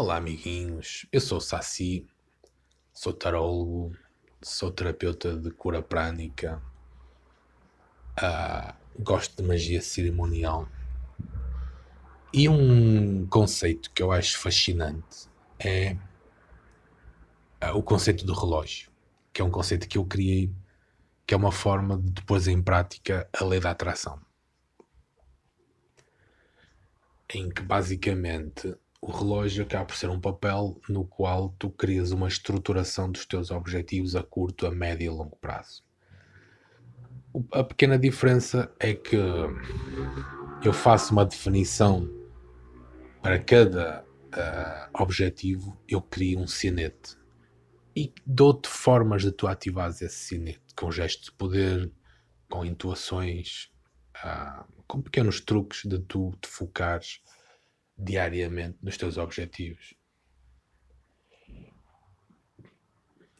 Olá, amiguinhos. Eu sou o Saci, sou tarólogo, sou terapeuta de cura prânica, ah, gosto de magia cerimonial. E um conceito que eu acho fascinante é ah, o conceito do relógio, que é um conceito que eu criei, que é uma forma de pôr em prática a lei da atração. Em que basicamente o relógio acaba por ser um papel no qual tu crias uma estruturação dos teus objetivos a curto, a médio e a longo prazo. A pequena diferença é que eu faço uma definição para cada uh, objetivo, eu crio um sinete e dou-te formas de tu ativares esse sinete com gestos de poder, com intuações, uh, com pequenos truques de tu te focares diariamente nos teus objetivos.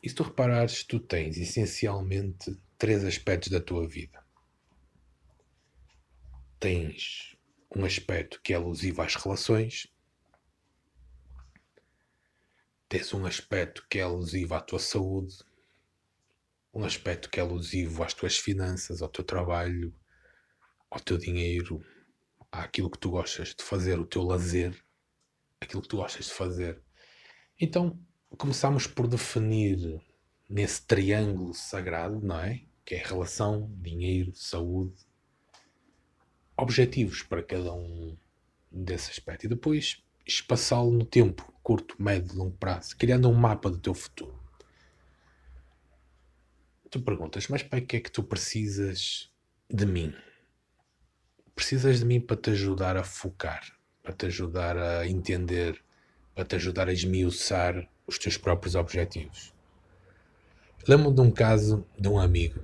E se tu reparares, tu tens essencialmente três aspectos da tua vida. Tens um aspecto que é alusivo às relações, tens um aspecto que é alusivo à tua saúde, um aspecto que é alusivo às tuas finanças, ao teu trabalho, ao teu dinheiro, àquilo que tu gostas de fazer, o teu lazer, aquilo que tu gostas de fazer. Então começamos por definir nesse triângulo sagrado, não é? Que é relação, dinheiro, saúde, objetivos para cada um desse aspecto e depois espaçá-lo no tempo, curto, médio, longo prazo, criando um mapa do teu futuro. Tu perguntas, mas para que é que tu precisas de mim? Precisas de mim para te ajudar a focar, para te ajudar a entender, para te ajudar a esmiuçar os teus próprios objetivos. Lembro de um caso de um amigo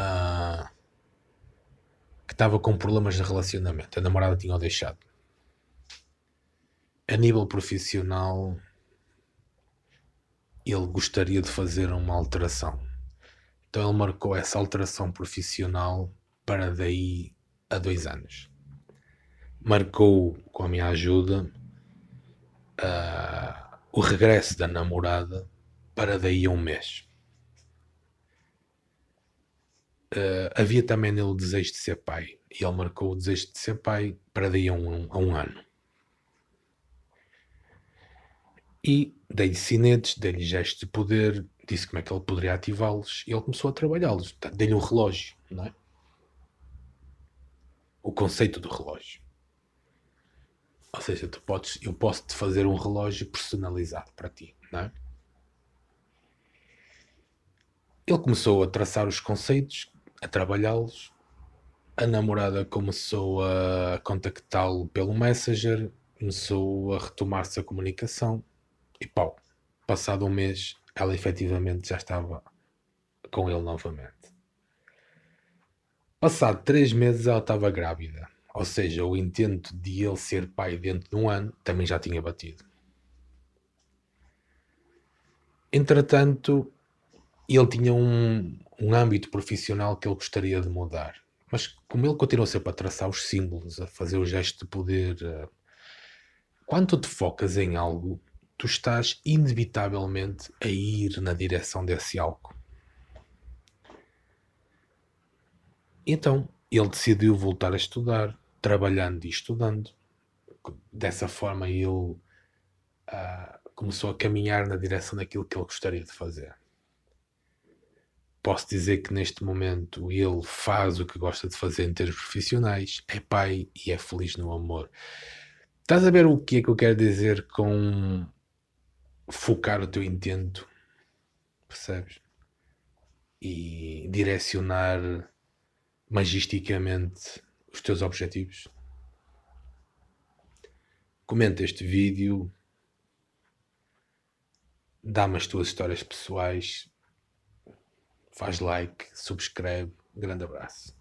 uh, que estava com problemas de relacionamento. A namorada tinha o deixado. A nível profissional, ele gostaria de fazer uma alteração. Então ele marcou essa alteração profissional para daí a dois anos. Marcou, com a minha ajuda, uh, o regresso da namorada para daí a um mês. Uh, havia também nele o desejo de ser pai e ele marcou o desejo de ser pai para daí a um, a um ano. E dei-lhe sinetes, dei-lhe gestos de poder, disse como é que ele poderia ativá-los e ele começou a trabalhá-los. Dei-lhe um relógio, não é? O conceito do relógio. Ou seja, tu podes, eu posso te fazer um relógio personalizado para ti, não é? Ele começou a traçar os conceitos, a trabalhá-los. A namorada começou a contactá-lo pelo Messenger, começou a retomar-se a comunicação e pau, passado um mês, ela efetivamente já estava com ele novamente. Passado três meses ela estava grávida, ou seja, o intento de ele ser pai dentro de um ano também já tinha batido. Entretanto, ele tinha um, um âmbito profissional que ele gostaria de mudar. Mas como ele continuou sempre a traçar os símbolos, a fazer o gesto de poder, eh, quando te focas em algo, tu estás inevitavelmente a ir na direção desse algo. Então ele decidiu voltar a estudar, trabalhando e estudando. Dessa forma ele uh, começou a caminhar na direção daquilo que ele gostaria de fazer. Posso dizer que neste momento ele faz o que gosta de fazer em termos profissionais, é pai e é feliz no amor. Estás a ver o que é que eu quero dizer com focar o teu intento? Percebes? E direcionar magisticamente os teus objetivos. Comenta este vídeo, dá-me as tuas histórias pessoais, faz like, subscreve. Grande abraço.